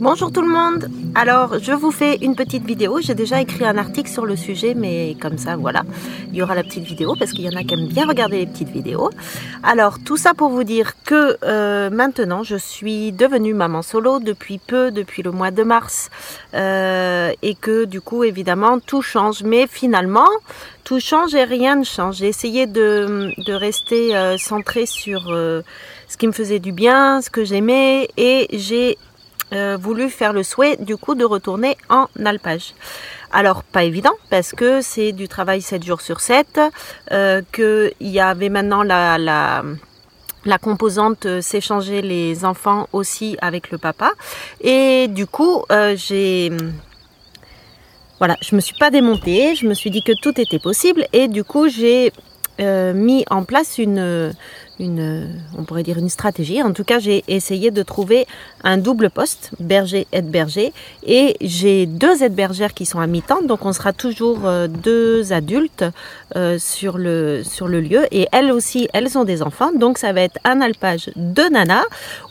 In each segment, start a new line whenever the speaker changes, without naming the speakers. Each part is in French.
Bonjour tout le monde. Alors je vous fais une petite vidéo, j'ai déjà écrit un article sur le sujet mais comme ça voilà, il y aura la petite vidéo parce qu'il y en a qui aiment bien regarder les petites vidéos. Alors tout ça pour vous dire que euh, maintenant je suis devenue maman solo depuis peu, depuis le mois de mars. Euh, et que du coup évidemment tout change. Mais finalement tout change et rien ne change. J'ai essayé de, rester euh, centré sur ce qui me faisait du bien, ce que j'aimais. Et j'ai euh, voulu faire le souhait du coup de retourner en alpage. Alors pas évident parce que c'est du travail 7 jours sur 7, euh, qu'il y avait maintenant la, la, la composante euh, s'échanger les enfants aussi avec le papa. Et du coup j'ai... Voilà, je me suis pas démontée, je me suis dit que tout était possible et du coup j'ai mis en place une, on pourrait dire une stratégie. En tout cas, j'ai essayé de trouver un double poste, berger aide berger, et j'ai deux aides bergères qui sont à mi-temps, donc on sera toujours euh, deux adultes euh, sur le sur le lieu, et elles aussi, elles ont des enfants, donc ça va être un alpage de nana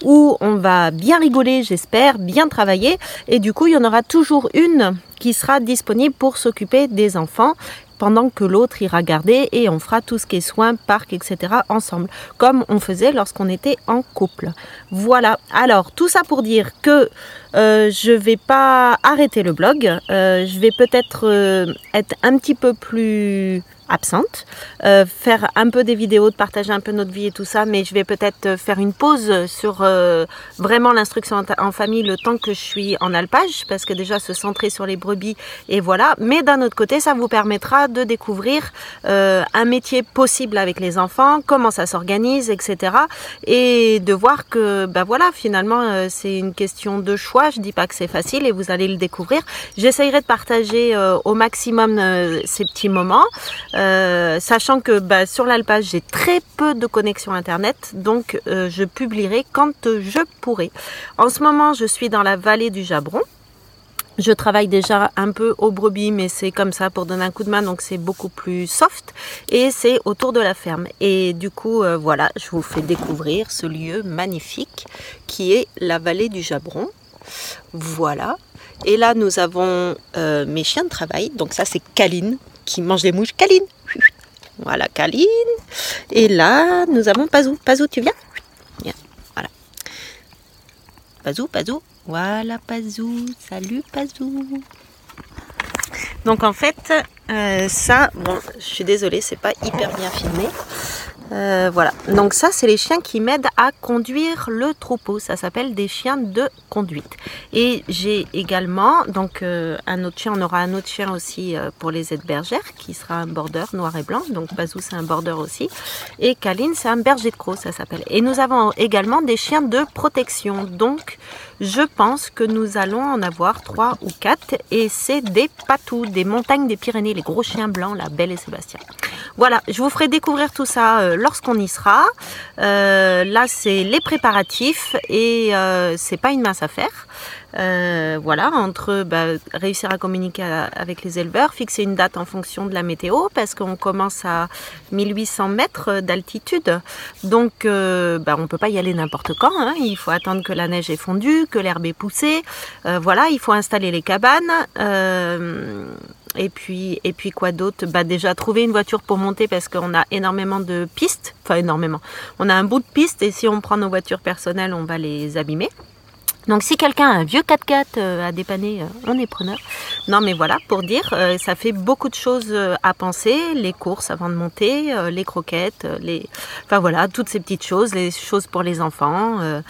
où on va bien rigoler, j'espère, bien travailler, et du coup, il y en aura toujours une qui sera disponible pour s'occuper des enfants pendant que l'autre ira garder et on fera tout ce qui est soins, parc, etc. ensemble, comme on faisait lorsqu'on était en couple. Voilà, alors tout ça pour dire que euh, je vais pas arrêter le blog, euh, je vais peut-être euh, être un petit peu plus absente, euh, faire un peu des vidéos, de partager un peu notre vie et tout ça, mais je vais peut-être faire une pause sur euh, vraiment l'instruction en, famille le temps que je suis en alpage, parce que déjà se centrer sur les brebis et voilà. Mais d'un autre côté, ça vous permettra de découvrir euh, un métier possible avec les enfants, comment ça s'organise, etc. Et de voir que, ben voilà, finalement, c'est une question de choix. Je dis pas que c'est facile et vous allez le découvrir. J'essayerai de partager au maximum ces petits moments. Euh, sachant que bah, sur l'alpage j'ai très peu de connexion internet, donc euh, je publierai quand je pourrai. En ce moment, je suis dans la vallée du Jabron. Je travaille déjà un peu au brebis, mais c'est comme ça pour donner un coup de main, donc c'est beaucoup plus soft. Et c'est autour de la ferme. Et du coup, euh, voilà, je vous fais découvrir ce lieu magnifique qui est la vallée du Jabron. Voilà. Et là, nous avons mes chiens de travail. Donc ça, c'est Kaline qui mange les mouches. Kaline Voilà, Kaline. Et là, nous avons Pazou. Pazou, tu viens? Viens, voilà. Pazou, Pazou. Voilà, Pazou. Salut, Pazou. Donc en fait, euh, ça, bon, je suis désolée, c'est pas hyper bien filmé. Euh, voilà, donc ça c'est les chiens qui m'aident à conduire le troupeau, ça s'appelle des chiens de conduite. Et j'ai également, donc euh, un autre chien, on aura un autre chien aussi euh, pour les aides bergères qui sera un border noir et blanc, donc Bazou c'est un border aussi. Et Kaline c'est un berger de croc, ça s'appelle. Et nous avons également des chiens de protection, donc je pense que nous allons en avoir trois ou quatre et c'est des patous, des montagnes des Pyrénées, les gros chiens blancs, la Belle et Sébastien. Voilà, je vous ferai découvrir tout ça euh, lorsqu'on y sera. Euh, là, c'est les préparatifs et euh, c'est pas une mince affaire. voilà, entre bah, réussir à communiquer avec les éleveurs, fixer une date en fonction de la météo, parce qu'on commence à 1800 mètres d'altitude. Donc, bah, on ne peut pas y aller n'importe quand. Hein. Il faut attendre que la neige est fondue, que l'herbe est poussée. voilà, il faut installer les cabanes. Et puis, et puis quoi d'autre? Bah Déjà, trouver une voiture pour monter parce qu'on a énormément de pistes. Enfin, énormément. On a un bout de piste et si on prend nos voitures personnelles, on va les abîmer. Donc si quelqu'un a un vieux 4x4 euh, à dépanner, euh, on est preneur. Non mais voilà, pour dire, euh, ça fait beaucoup de choses à penser, les courses avant de monter, les croquettes, les... Enfin voilà, toutes ces petites choses, les choses pour les enfants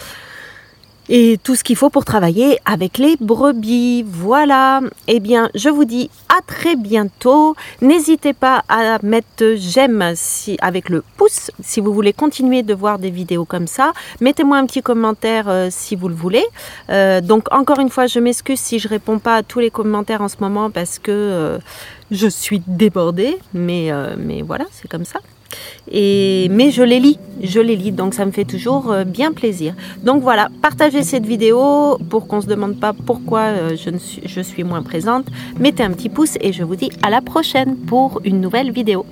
et tout ce qu'il faut pour travailler avec les brebis. Voilà. Eh bien, je vous dis à très bientôt. N'hésitez pas à mettre j'aime avec le pouce si vous voulez continuer de voir des vidéos comme ça. Mettez-moi un petit commentaire euh, si vous le voulez. Euh, donc, encore une fois, je m'excuse si je réponds pas à tous les commentaires en ce moment parce que euh, je suis débordée. Mais voilà, c'est comme ça. Et, mais je les lis, je les lis, donc ça me fait toujours euh, bien plaisir. Donc voilà, partagez cette vidéo pour qu'on ne se demande pas pourquoi euh, je, suis moins présente. Mettez un petit pouce et je vous dis à la prochaine pour une nouvelle vidéo.